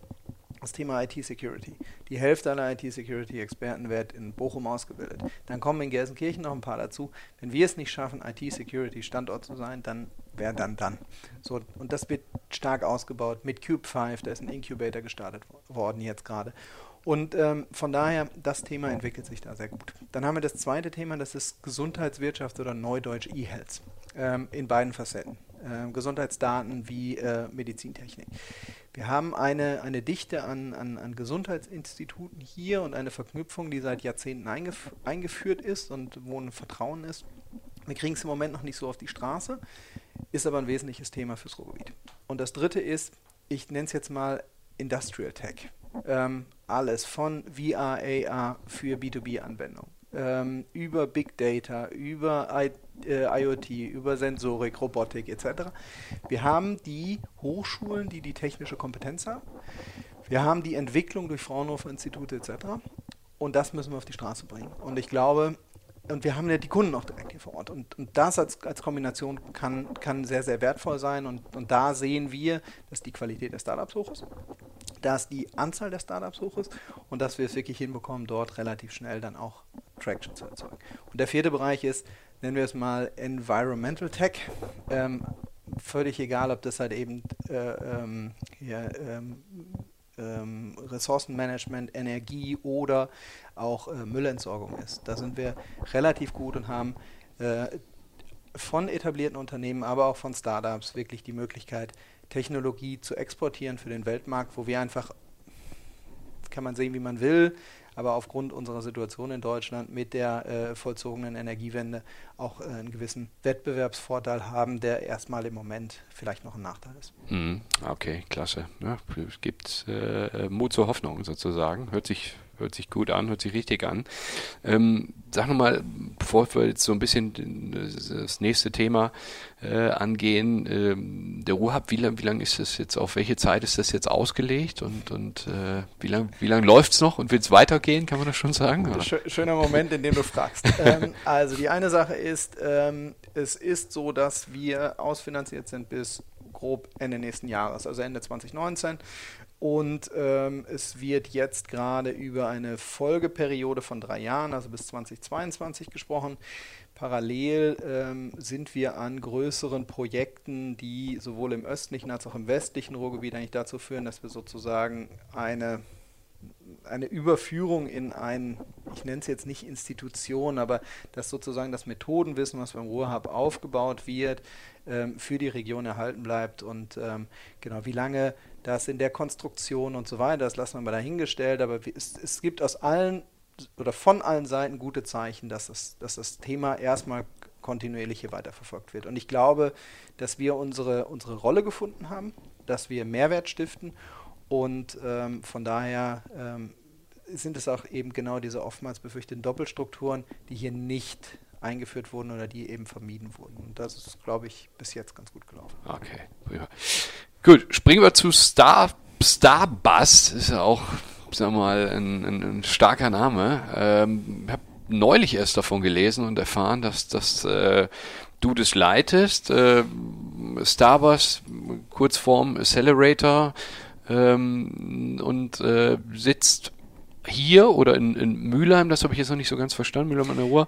das Thema IT-Security. Die Hälfte aller IT-Security-Experten wird in Bochum ausgebildet. Dann kommen in Gelsenkirchen noch ein paar dazu. Wenn wir es nicht schaffen, IT-Security-Standort zu sein, dann wer dann dann. So, und das wird stark ausgebaut mit Cube 5, da ist ein Incubator gestartet worden jetzt gerade. Und ähm, von daher, das Thema entwickelt sich da sehr gut. Dann haben wir das zweite Thema, das ist Gesundheitswirtschaft oder Neudeutsch E-Health ähm, in beiden Facetten. Ähm, Gesundheitsdaten wie äh, Medizintechnik. Wir haben eine, eine Dichte an, an, an, Gesundheitsinstituten hier und eine Verknüpfung, die seit Jahrzehnten eingef eingeführt ist und wo ein Vertrauen ist. Wir kriegen es im Moment noch nicht so auf die Straße, ist aber ein wesentliches Thema fürs Ruhrgebiet. Und das dritte ist, ich nenne es jetzt mal Industrial Tech. Ähm, alles von VR, AR für B2B-Anwendungen, ähm, über Big Data, über I, äh, IoT, über Sensorik, Robotik etc. Wir haben die Hochschulen, die die technische Kompetenz haben. Wir haben die Entwicklung durch Fraunhofer Institute etc. Und das müssen wir auf die Straße bringen. Und ich glaube, und wir haben ja die Kunden auch direkt hier vor Ort. Und, und das als, als Kombination kann, kann sehr, sehr wertvoll sein. Und, und da sehen wir, dass die Qualität der Startups hoch ist dass die Anzahl der Startups hoch ist und dass wir es wirklich hinbekommen, dort relativ schnell dann auch Traction zu erzeugen. Und der vierte Bereich ist, nennen wir es mal Environmental Tech. Ähm, völlig egal, ob das halt eben äh, ähm, hier, ähm, ähm, Ressourcenmanagement, Energie oder auch äh, Müllentsorgung ist. Da sind wir relativ gut und haben äh, von etablierten Unternehmen, aber auch von Startups wirklich die Möglichkeit, Technologie zu exportieren für den Weltmarkt, wo wir einfach, kann man sehen, wie man will, aber aufgrund unserer Situation in Deutschland mit der äh, vollzogenen Energiewende auch äh, einen gewissen Wettbewerbsvorteil haben, der erstmal im Moment vielleicht noch ein Nachteil ist.
Mhm. Okay, klasse. Ja, es gibt äh, Mut zur Hoffnung sozusagen. Hört sich hört sich gut an, hört sich richtig an. Ähm, sag nochmal, bevor wir jetzt so ein bisschen das nächste Thema äh, angehen, ähm, der Ruhab, wie lange wie lang ist das jetzt, auf welche Zeit ist das jetzt ausgelegt und, und äh, wie lange wie lang läuft es noch und wird es weitergehen, kann man das schon sagen?
Schöner Moment, in dem du fragst. ähm, also die eine Sache ist, ähm, es ist so, dass wir ausfinanziert sind bis grob Ende nächsten Jahres, also Ende 2019. Und ähm, es wird jetzt gerade über eine Folgeperiode von drei Jahren, also bis 2022 gesprochen. Parallel ähm, sind wir an größeren Projekten, die sowohl im östlichen als auch im westlichen Ruhrgebiet eigentlich dazu führen, dass wir sozusagen eine eine Überführung in ein, ich nenne es jetzt nicht Institution, aber dass sozusagen das Methodenwissen, was beim Ruhrhub aufgebaut wird, ähm, für die Region erhalten bleibt und ähm, genau, wie lange das in der Konstruktion und so weiter, das lassen wir mal dahingestellt, aber es, es gibt aus allen oder von allen Seiten gute Zeichen, dass das, dass das Thema erstmal kontinuierlich hier weiterverfolgt wird. Und ich glaube, dass wir unsere, unsere Rolle gefunden haben, dass wir Mehrwert stiften Und ähm, von daher ähm, sind es auch eben genau diese oftmals befürchteten Doppelstrukturen, die hier nicht eingeführt wurden oder die eben vermieden wurden. Und das ist, glaube ich, bis jetzt ganz gut gelaufen.
Okay, prima. Gut, springen wir zu Star, Starbus, ist ja auch, sagen wir mal, ein, ein, ein starker Name. Ähm, habe neulich erst davon gelesen und erfahren, dass, dass äh, du das leitest. Äh, Starbus, Kurzform Accelerator, ähm, und äh, sitzt hier oder in, in Mülheim, das habe ich jetzt noch nicht so ganz verstanden, Mülheim an der Ruhr.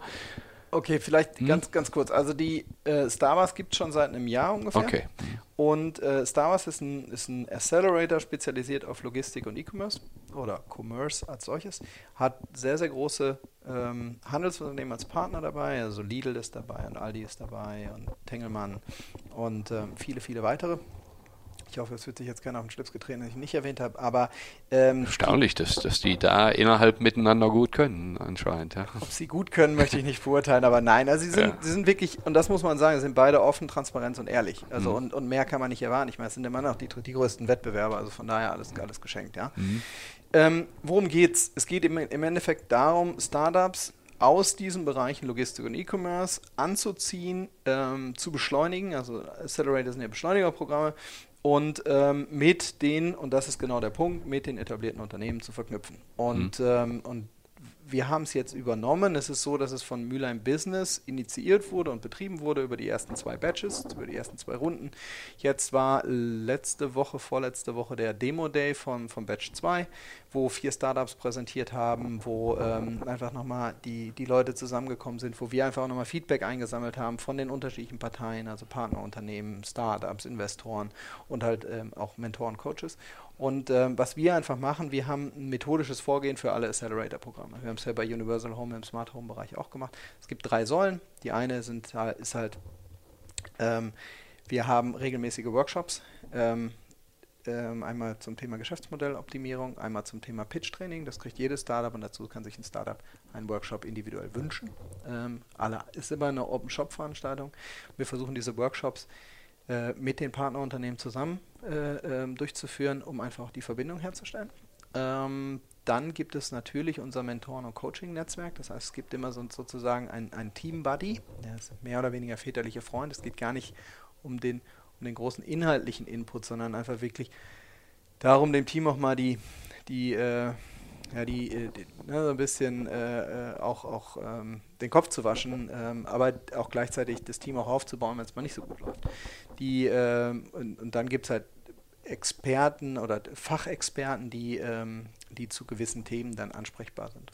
Okay, vielleicht hm? ganz, ganz kurz. Also die äh, Star Wars gibt es schon seit einem Jahr ungefähr.
Okay.
Und äh, Star Wars ist ein, ist ein Accelerator spezialisiert auf Logistik und E-Commerce oder Commerce als solches. Hat sehr, sehr große ähm, Handelsunternehmen als Partner dabei. Also Lidl ist dabei und Aldi ist dabei und Tengelmann und ähm, viele, viele weitere. Ich hoffe, es wird sich jetzt keiner auf den Schlips getreten, den ich nicht erwähnt habe. Aber
ähm, erstaunlich, dass, dass die da innerhalb miteinander gut können, anscheinend. Ja.
Ob sie gut können, möchte ich nicht beurteilen, aber nein, also sie sind, ja. sie sind wirklich, und das muss man sagen, sind beide offen, transparent und ehrlich. Also mhm. und, und mehr kann man nicht erwarten. Ich meine, es sind immer noch die, die größten Wettbewerber, also von daher alles, alles geschenkt, ja. Mhm. Ähm, worum geht's? Es geht im, im Endeffekt darum, Startups aus diesen Bereichen Logistik und E-Commerce anzuziehen, ähm, zu beschleunigen. Also Accelerator sind ja Beschleunigerprogramme, und ähm, mit den, und das ist genau der Punkt, mit den etablierten Unternehmen zu verknüpfen. Und, mhm. ähm, und wir haben es jetzt übernommen. Es ist so, dass es von Mülheim Business initiiert wurde und betrieben wurde über die ersten zwei Batches, über die ersten zwei Runden. Jetzt war letzte Woche, vorletzte Woche der Demo Day von, von Batch 2, wo vier Startups präsentiert haben, wo ähm, einfach nochmal die, die Leute zusammengekommen sind, wo wir einfach auch nochmal Feedback eingesammelt haben von den unterschiedlichen Parteien, also Partnerunternehmen, Startups, Investoren und halt ähm, auch Mentoren, Coaches. Und ähm, was wir einfach machen, wir haben ein methodisches Vorgehen für alle Accelerator-Programme. Wir haben es ja bei Universal Home im Smart Home-Bereich auch gemacht. Es gibt drei Säulen. Die eine sind, ist halt, ähm, wir haben regelmäßige Workshops. Ähm, ähm, einmal zum Thema Geschäftsmodelloptimierung, einmal zum Thema Pitch-Training. Das kriegt jedes Startup und dazu kann sich ein Startup einen Workshop individuell wünschen. Ähm, alle ist immer eine Open-Shop-Veranstaltung. Wir versuchen diese Workshops äh, mit den Partnerunternehmen zusammen äh, ähm, durchzuführen, um einfach die Verbindung herzustellen. Ähm, dann gibt es natürlich unser Mentoren- und Coaching-Netzwerk. Das heißt, es gibt immer so, sozusagen einen Team-Buddy, der ist mehr oder weniger väterliche Freund. Es geht gar nicht um den, um den großen inhaltlichen Input, sondern einfach wirklich darum, dem Team auch mal die, die äh, ja, die, äh, die ne, so ein bisschen äh, äh, auch, auch ähm, den Kopf zu waschen, ähm, aber auch gleichzeitig das Team auch aufzubauen, wenn es mal nicht so gut läuft. Die, ähm, und, und, dann gibt es halt Experten oder Fachexperten, die, ähm, die zu gewissen Themen dann ansprechbar sind.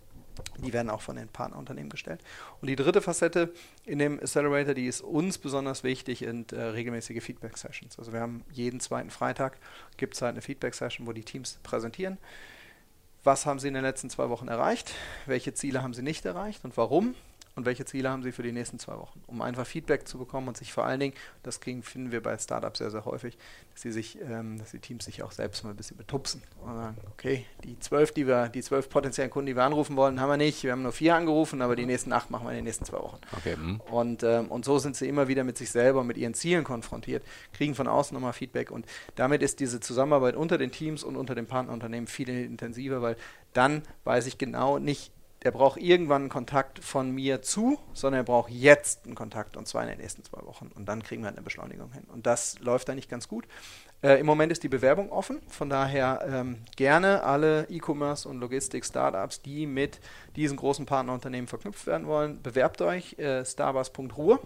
Die werden auch von den Partnerunternehmen gestellt. Und die dritte Facette in dem Accelerator, die ist uns besonders wichtig, sind äh, regelmäßige Feedback-Sessions. Also wir haben jeden zweiten Freitag gibt es halt eine Feedback-Session, wo die Teams präsentieren was haben Sie in den letzten zwei Wochen erreicht, welche Ziele haben Sie nicht erreicht und warum und welche Ziele haben Sie für die nächsten zwei Wochen, um einfach Feedback zu bekommen und sich vor allen Dingen, das kriegen, finden wir bei Startups sehr, sehr häufig, dass sie sich, ähm, dass die Teams sich auch selbst mal ein bisschen betupsen und sagen, okay, die zwölf, die wir, die zwölf potenziellen Kunden, die wir anrufen wollen, haben wir nicht, wir haben nur vier angerufen, aber die nächsten acht machen wir in den nächsten zwei Wochen. Okay. Mhm. Und, ähm, und so sind sie immer wieder mit sich selber, mit ihren Zielen konfrontiert, kriegen von außen nochmal Feedback und damit ist diese Zusammenarbeit unter den Teams und unter den Partnerunternehmen viel intensiver, weil dann weiß ich genau nicht, der braucht irgendwann einen Kontakt von mir zu, sondern er braucht jetzt einen Kontakt und zwar in den nächsten zwei Wochen. Und dann kriegen wir eine Beschleunigung hin. Und das läuft da nicht ganz gut. Äh, Im Moment ist die Bewerbung offen, von daher ähm, gerne alle E-Commerce und Logistik-Startups, die mit diesen großen Partnerunternehmen verknüpft werden wollen, bewerbt euch äh, starbus.ruhr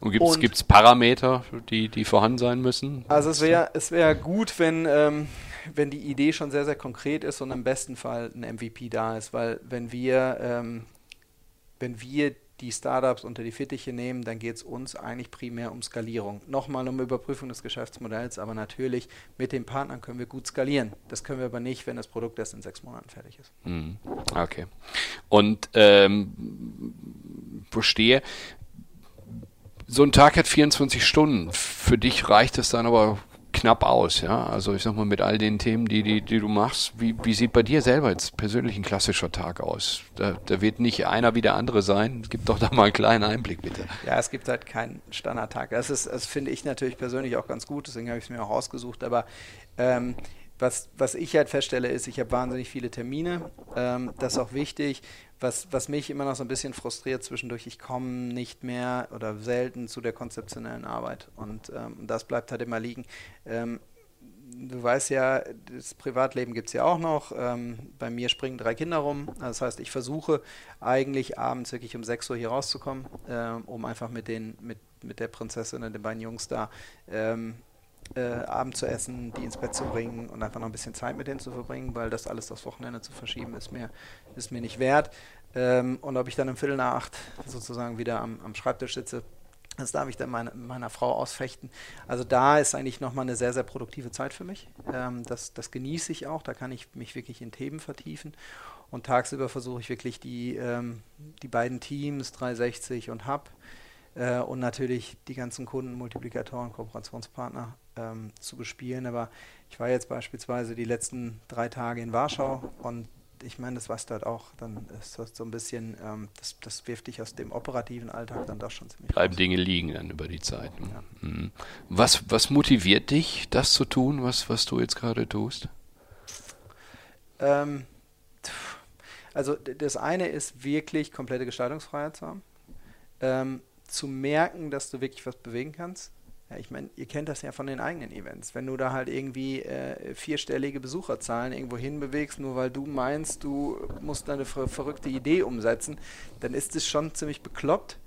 und gibt es Parameter, die, die vorhanden sein müssen?
Also es wäre es wär gut, wenn, ähm, wenn die Idee schon sehr, sehr konkret ist und im besten Fall ein MVP da ist, weil wenn wir, ähm, wenn wir die Startups unter die Fittiche nehmen, dann geht es uns eigentlich primär um Skalierung. Nochmal um Überprüfung des Geschäftsmodells, aber natürlich mit den Partnern können wir gut skalieren. Das können wir aber nicht, wenn das Produkt erst in sechs Monaten fertig ist.
Mhm. Okay. Und ähm, verstehe, so ein Tag hat 24 Stunden. Für dich reicht es dann aber knapp aus, ja. Also ich sag mal, mit all den Themen, die, die, die du machst, wie, wie sieht bei dir selber jetzt persönlich ein klassischer Tag aus? Da, da wird nicht einer wie der andere sein. Gib doch da mal einen kleinen Einblick, bitte.
Ja, es gibt halt keinen Standardtag. Das ist, das finde ich natürlich persönlich auch ganz gut, deswegen habe ich es mir auch ausgesucht, aber ähm, was, was ich halt feststelle, ist, ich habe wahnsinnig viele Termine. Ähm, das ist auch wichtig. Was, was mich immer noch so ein bisschen frustriert zwischendurch, ich komme nicht mehr oder selten zu der konzeptionellen Arbeit. Und ähm, das bleibt halt immer liegen. Ähm, du weißt ja, das Privatleben gibt es ja auch noch. Ähm, bei mir springen drei Kinder rum. Das heißt, ich versuche eigentlich abends wirklich um 6 Uhr hier rauszukommen, ähm, um einfach mit, den, mit, mit der Prinzessin und den beiden Jungs da ähm, äh, Abend zu essen, die ins Bett zu bringen und einfach noch ein bisschen Zeit mit denen zu verbringen, weil das alles aufs Wochenende zu verschieben, ist mir, ist mir nicht wert. Ähm, und ob ich dann um Viertel nach acht sozusagen wieder am, am Schreibtisch sitze, das darf ich dann meine, meiner Frau ausfechten. Also da ist eigentlich nochmal eine sehr, sehr produktive Zeit für mich. Ähm, das, das genieße ich auch. Da kann ich mich wirklich in Themen vertiefen. Und tagsüber versuche ich wirklich die, ähm, die beiden Teams, 360 und Hub, äh, und natürlich die ganzen Kunden, Multiplikatoren, Kooperationspartner ähm, zu bespielen. Aber ich war jetzt beispielsweise die letzten drei Tage in Warschau und ich meine, das was dort auch, dann ist das so ein bisschen, ähm, das, das wirft dich aus dem operativen Alltag dann doch schon ziemlich
Bleiben raus. Dinge liegen dann über die Zeit. Ne? Ja. Mhm. Was, was motiviert dich, das zu tun, was, was du jetzt gerade tust?
Ähm, also das eine ist wirklich komplette Gestaltungsfreiheit zu haben. Ähm, zu merken, dass du wirklich was bewegen kannst. Ja, ich meine, ihr kennt das ja von den eigenen Events. Wenn du da halt irgendwie äh, vierstellige Besucherzahlen irgendwo hinbewegst, nur weil du meinst, du musst eine ver verrückte Idee umsetzen, dann ist es schon ziemlich bekloppt,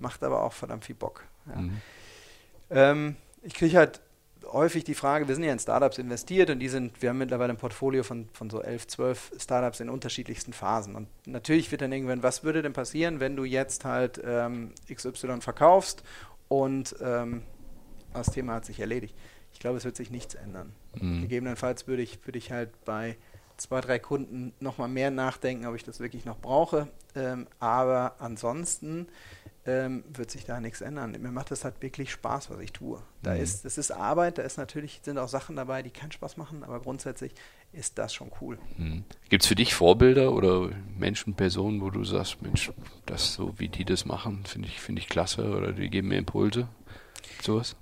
macht aber auch verdammt viel Bock. Ja. Mhm. Ähm, ich kriege halt häufig die Frage, wir sind ja in Startups investiert und die sind, wir haben mittlerweile ein Portfolio von, von so 11, 12 Startups in unterschiedlichsten Phasen. Und natürlich wird dann irgendwann, was würde denn passieren, wenn du jetzt halt ähm, XY verkaufst und ähm, das Thema hat sich erledigt. Ich glaube, es wird sich nichts ändern. Mhm. Gegebenenfalls würde ich, würde ich halt bei zwei, drei Kunden nochmal mehr nachdenken, ob ich das wirklich noch brauche. Ähm, aber ansonsten ähm, wird sich da nichts ändern. Mir macht das halt wirklich Spaß, was ich tue. Da mhm. ist, das ist Arbeit, da ist natürlich, sind auch Sachen dabei, die keinen Spaß machen, aber grundsätzlich ist das schon cool.
Mhm. Gibt es für dich Vorbilder oder Menschen, Personen, wo du sagst, Mensch, das so wie die das machen, finde ich, finde ich klasse oder die geben mir Impulse? Sowas?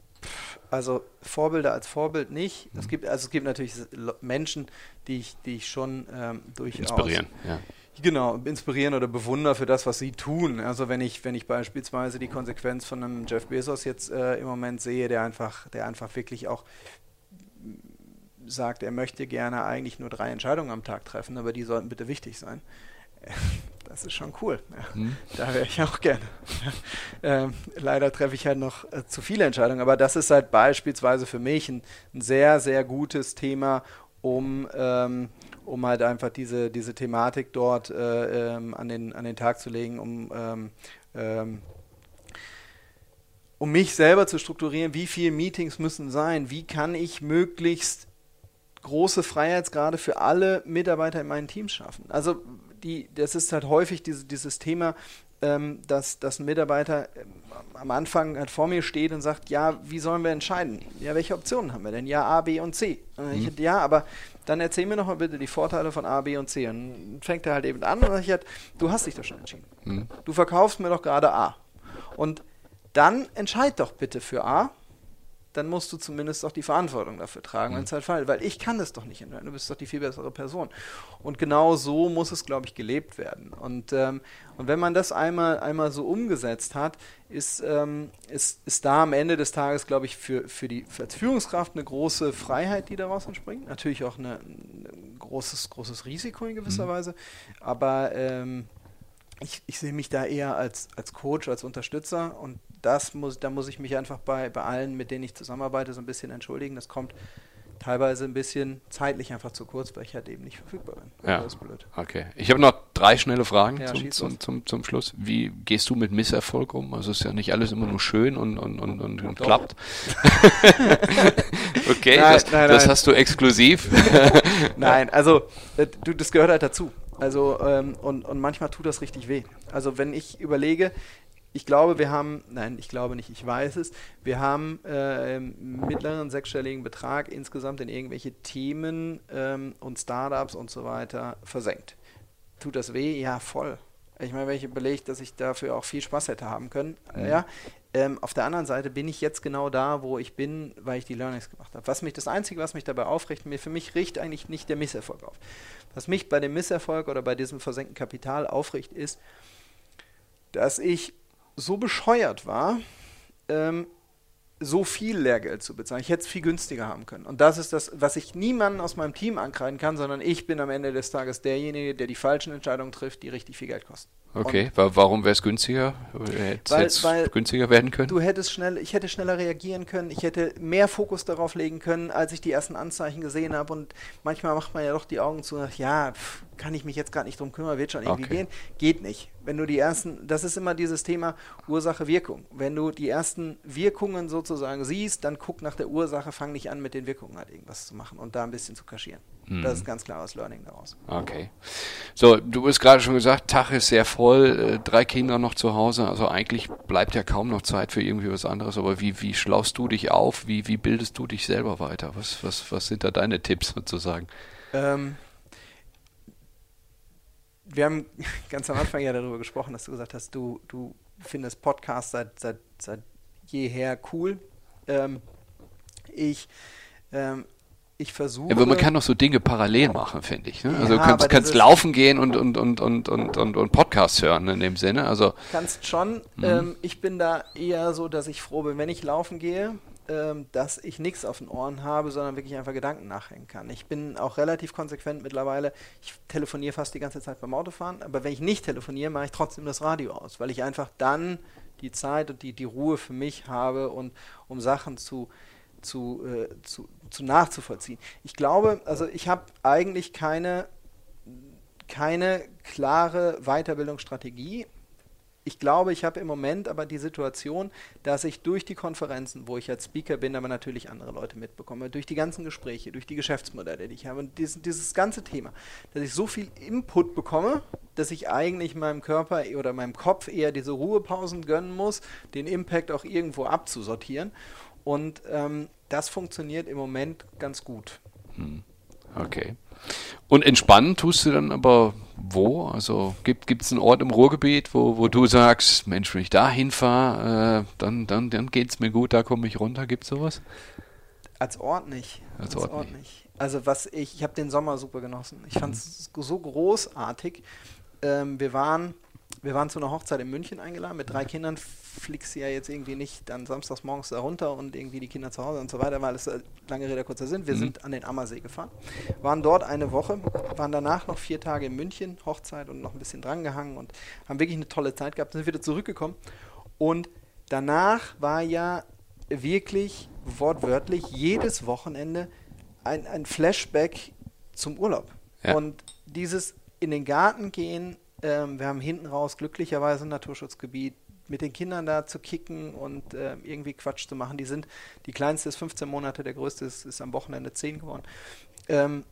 Also Vorbilder als Vorbild nicht. Mhm. Es gibt, also es gibt natürlich Menschen, die ich, die ich schon ähm, durchaus
inspirieren. Ja
Genau, inspirieren oder bewundern für das, was sie tun. Also wenn ich, wenn ich beispielsweise die Konsequenz von einem Jeff Bezos jetzt äh, im Moment sehe, der einfach, der einfach wirklich auch sagt, er möchte gerne eigentlich nur drei Entscheidungen am Tag treffen, aber die sollten bitte wichtig sein. Das ist schon cool. Ja, mhm. Da wäre ich auch gerne. ähm, leider treffe ich halt noch äh, zu viele Entscheidungen, aber das ist halt beispielsweise für mich ein, ein sehr, sehr gutes Thema, um ähm, um halt einfach diese, diese Thematik dort äh, ähm, an, den, an den Tag zu legen, um, ähm, ähm, um mich selber zu strukturieren, wie viele Meetings müssen sein, wie kann ich möglichst große Freiheitsgrade für alle Mitarbeiter in meinen Teams schaffen. Also die, das ist halt häufig diese, dieses Thema, ähm, dass, dass ein Mitarbeiter ähm, am Anfang halt vor mir steht und sagt, ja, wie sollen wir entscheiden? Ja, welche Optionen haben wir denn? Ja, A, B und C. Und mhm. ich, ja, aber dann erzähl mir noch mal bitte die Vorteile von A, B und C. Und fängt er halt eben an und ich halt, du hast dich doch schon entschieden. Mhm. Du verkaufst mir doch gerade A. Und dann entscheid doch bitte für A dann musst du zumindest auch die Verantwortung dafür tragen, mhm. wenn es halt falsch Weil ich kann das doch nicht entscheiden. Du bist doch die viel bessere Person. Und genau so muss es, glaube ich, gelebt werden. Und, ähm, und wenn man das einmal, einmal so umgesetzt hat, ist, ähm, ist, ist da am Ende des Tages, glaube ich, für, für die für als Führungskraft eine große Freiheit, die daraus entspringt. Natürlich auch eine, ein großes, großes Risiko in gewisser mhm. Weise. Aber ähm, ich, ich sehe mich da eher als, als Coach, als Unterstützer und das muss, da muss ich mich einfach bei, bei allen, mit denen ich zusammenarbeite, so ein bisschen entschuldigen. Das kommt teilweise ein bisschen zeitlich einfach zu kurz, weil ich halt eben nicht verfügbar bin.
Ja. Das ist blöd. Okay. Ich habe noch drei schnelle Fragen ja, zum, zum, zum, zum, Schluss. Wie gehst du mit Misserfolg um? Also ist ja nicht alles immer nur schön und, und, und, und, und klappt. okay, nein, das, nein, das hast du exklusiv.
nein, also äh, du, das gehört halt dazu. Also ähm, und, und manchmal tut das richtig weh. Also wenn ich überlege, ich glaube, wir haben, nein, ich glaube nicht, ich weiß es, wir haben äh, mittleren sechsstelligen Betrag insgesamt in irgendwelche Themen ähm, und Startups und so weiter versenkt. Tut das weh? Ja, voll. Ich meine, wenn ich überlege, dass ich dafür auch viel Spaß hätte haben können.
Mhm.
Ja, ähm, auf der anderen Seite bin ich jetzt genau da, wo ich bin, weil ich die Learnings gemacht habe. Was mich, das Einzige, was mich dabei aufricht, mir, für mich riecht eigentlich nicht der Misserfolg auf. Was mich bei dem Misserfolg oder bei diesem versenkten Kapital aufricht, ist, dass ich so bescheuert war, ähm, so viel Lehrgeld zu bezahlen. Ich hätte es viel günstiger haben können. Und das ist das, was ich niemanden aus meinem Team ankreiden kann, sondern ich bin am Ende des Tages derjenige, der die falschen Entscheidungen trifft, die richtig viel Geld kosten.
Okay, wa- warum wäre es günstiger? Hätte
Weil-
es
weil
günstiger werden können?
Du hättest schnell, ich hätte schneller reagieren können, ich hätte mehr Fokus darauf legen können, als ich die ersten Anzeichen gesehen habe. Und manchmal macht man ja doch die Augen zu, und sagt, ja, pff, kann ich mich jetzt gerade nicht drum kümmern, wird schon irgendwie
Okay.
gehen. Geht nicht. Wenn du die ersten, das ist immer dieses Thema Ursache-Wirkung. Wenn du die ersten Wirkungen sozusagen siehst, dann guck nach der Ursache, fang nicht an, mit den Wirkungen halt irgendwas zu machen und da ein bisschen zu kaschieren.
Mhm.
Das ist ganz klares Learning daraus.
Okay. So, du hast gerade schon gesagt, Tag ist sehr voll, äh, drei Kinder noch zu Hause, also eigentlich bleibt ja kaum noch Zeit für irgendwie was anderes, aber wie, wie schlaust du dich auf? Wie, wie bildest du dich selber weiter? Was, was, was sind da deine Tipps sozusagen?
Ähm, wir haben ganz am Anfang ja darüber gesprochen, dass du gesagt hast, du, du findest Podcasts seit, seit, seit jeher cool. Ähm, ich, ähm, ich versuche.
Ja, aber man kann doch so Dinge parallel machen, finde ich. Ne? Also
Ja,
du kannst, kannst laufen gehen und, und, und, und, und, und, und Podcasts hören in dem Sinne. Also
kannst schon.
Mhm.
Ähm, ich bin da eher so, dass ich froh bin, wenn ich laufen gehe, ähm, dass ich nichts auf den Ohren habe, sondern wirklich einfach Gedanken nachhängen kann. Ich bin auch relativ konsequent mittlerweile. Ich telefoniere fast die ganze Zeit beim Autofahren, aber wenn ich nicht telefoniere, mache ich trotzdem das Radio aus, weil ich einfach dann die Zeit und die, die Ruhe für mich habe und um Sachen zu zu, äh, zu, zu nachzuvollziehen. Ich glaube, also ich habe eigentlich keine, keine klare Weiterbildungsstrategie. Ich glaube, ich habe im Moment aber die Situation, dass ich durch die Konferenzen, wo ich als Speaker bin, aber natürlich andere Leute mitbekomme, durch die ganzen Gespräche, durch die Geschäftsmodelle, die ich habe und dieses, dieses ganze Thema, dass ich so viel Input bekomme, dass ich eigentlich meinem Körper oder meinem Kopf eher diese Ruhepausen gönnen muss, den Impact auch irgendwo abzusortieren. Und ähm, das funktioniert im Moment ganz gut.
Okay. Und entspannen tust du dann aber wo? Also gibt es einen Ort im Ruhrgebiet, wo, wo du sagst, Mensch, wenn ich da hinfahre, äh, dann, dann, dann geht es mir gut, da komme ich runter. Gibt es sowas?
Als Ort nicht.
Als Ort nicht.
Also was ich, ich habe den Sommer super genossen. Ich fand es so großartig. Ähm, wir waren, wir waren zu einer Hochzeit in München eingeladen mit drei Kindern. Fliegst du ja jetzt irgendwie nicht dann samstags morgens da runter und irgendwie die Kinder zu Hause und so weiter, weil es äh, lange Rede kurzer Sinn. Wir
Mhm.
sind an den Ammersee gefahren, waren dort eine Woche, waren danach noch vier Tage in München, Hochzeit und noch ein bisschen drangehangen und haben wirklich eine tolle Zeit gehabt. Sind wieder zurückgekommen und danach war ja wirklich wortwörtlich jedes Wochenende ein, ein Flashback zum Urlaub.
Ja.
Und dieses in den Garten gehen, ähm, wir haben hinten raus glücklicherweise ein Naturschutzgebiet, mit den Kindern da zu kicken und ähm, irgendwie Quatsch zu machen. Die sind, die kleinste ist 15 Monate, der größte ist, ist am Wochenende 10 geworden. Ähm,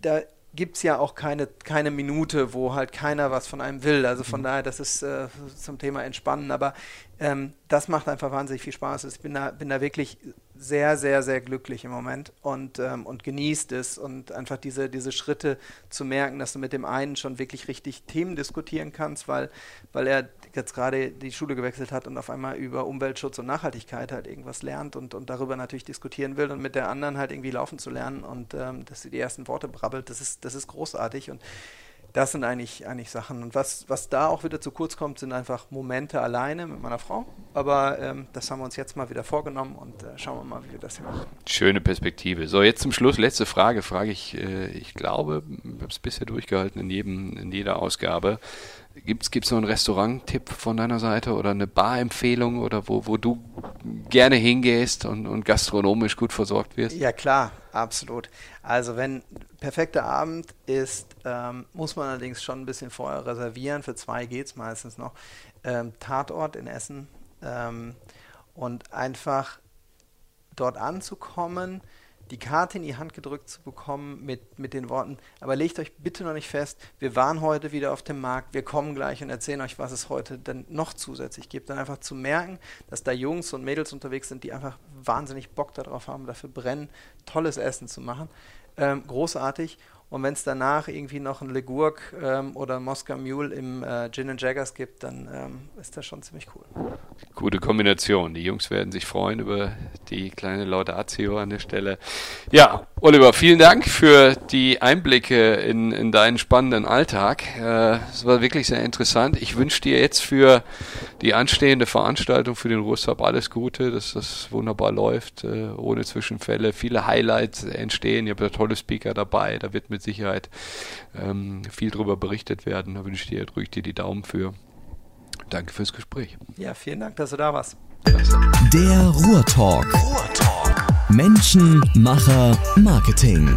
da gibt es ja auch keine, keine Minute, wo halt keiner was von einem will. Also von daher, das ist äh, zum Thema Entspannen. Aber ähm, das macht einfach wahnsinnig viel Spaß. Ich bin da, bin da wirklich sehr, sehr, sehr glücklich im Moment und, ähm, und genießt es und einfach diese, diese Schritte zu merken, dass du mit dem einen schon wirklich richtig Themen diskutieren kannst, weil, weil er jetzt gerade die Schule gewechselt hat und auf einmal über Umweltschutz und Nachhaltigkeit halt irgendwas lernt und, und darüber natürlich diskutieren will und mit der anderen halt irgendwie laufen zu lernen und ähm, dass sie die ersten Worte brabbelt, das ist, das ist großartig und das sind eigentlich, eigentlich Sachen. Und was, was da auch wieder zu kurz kommt, sind einfach Momente alleine mit meiner Frau. Aber ähm, das haben wir uns jetzt mal wieder vorgenommen und äh, schauen wir mal, wie wir das hier machen.
Schöne Perspektive. So, jetzt zum Schluss, letzte Frage, frage ich, äh, ich glaube, ich habe es bisher durchgehalten in, jedem, in jeder Ausgabe. Gibt es noch einen Restaurant-Tipp von deiner Seite oder eine Bar-Empfehlung oder wo, wo du gerne hingehst und, und gastronomisch gut versorgt wirst?
Ja, klar, absolut. Also, wenn perfekter Abend ist, ähm, muss man allerdings schon ein bisschen vorher reservieren. Für zwei geht es meistens noch. Ähm, Tatort in Essen ähm, und einfach dort anzukommen, die Karte in die Hand gedrückt zu bekommen mit, mit den Worten, aber legt euch bitte noch nicht fest, wir waren heute wieder auf dem Markt, wir kommen gleich und erzählen euch, was es heute dann noch zusätzlich gibt. Dann einfach zu merken, dass da Jungs und Mädels unterwegs sind, die einfach wahnsinnig Bock darauf haben, dafür brennen, tolles Essen zu machen. Ähm, großartig. Und wenn es danach irgendwie noch ein Legurk ähm, oder Moskau Mule im äh, Gin and Jaggers gibt, dann ähm, ist das schon ziemlich cool.
Gute Kombination. Die Jungs werden sich freuen über die kleine Laudatio an der Stelle. Ja, Oliver, vielen Dank für die Einblicke in, in deinen spannenden Alltag. Äh, es war wirklich sehr interessant. Ich wünsche dir jetzt für die anstehende Veranstaltung für den Ruhrstop alles Gute, dass das wunderbar läuft, äh, ohne Zwischenfälle. Viele Highlights entstehen. Ihr habt da tolle Speaker dabei. Da wird mit mit Sicherheit ähm, viel darüber berichtet werden. Da wünsche ich dir, drücke ich dir die Daumen für. Danke fürs Gespräch.
Ja, vielen Dank, dass du da warst.
Der Ruhrtalk. Ruhrtalk. Menschen, Macher, Marketing.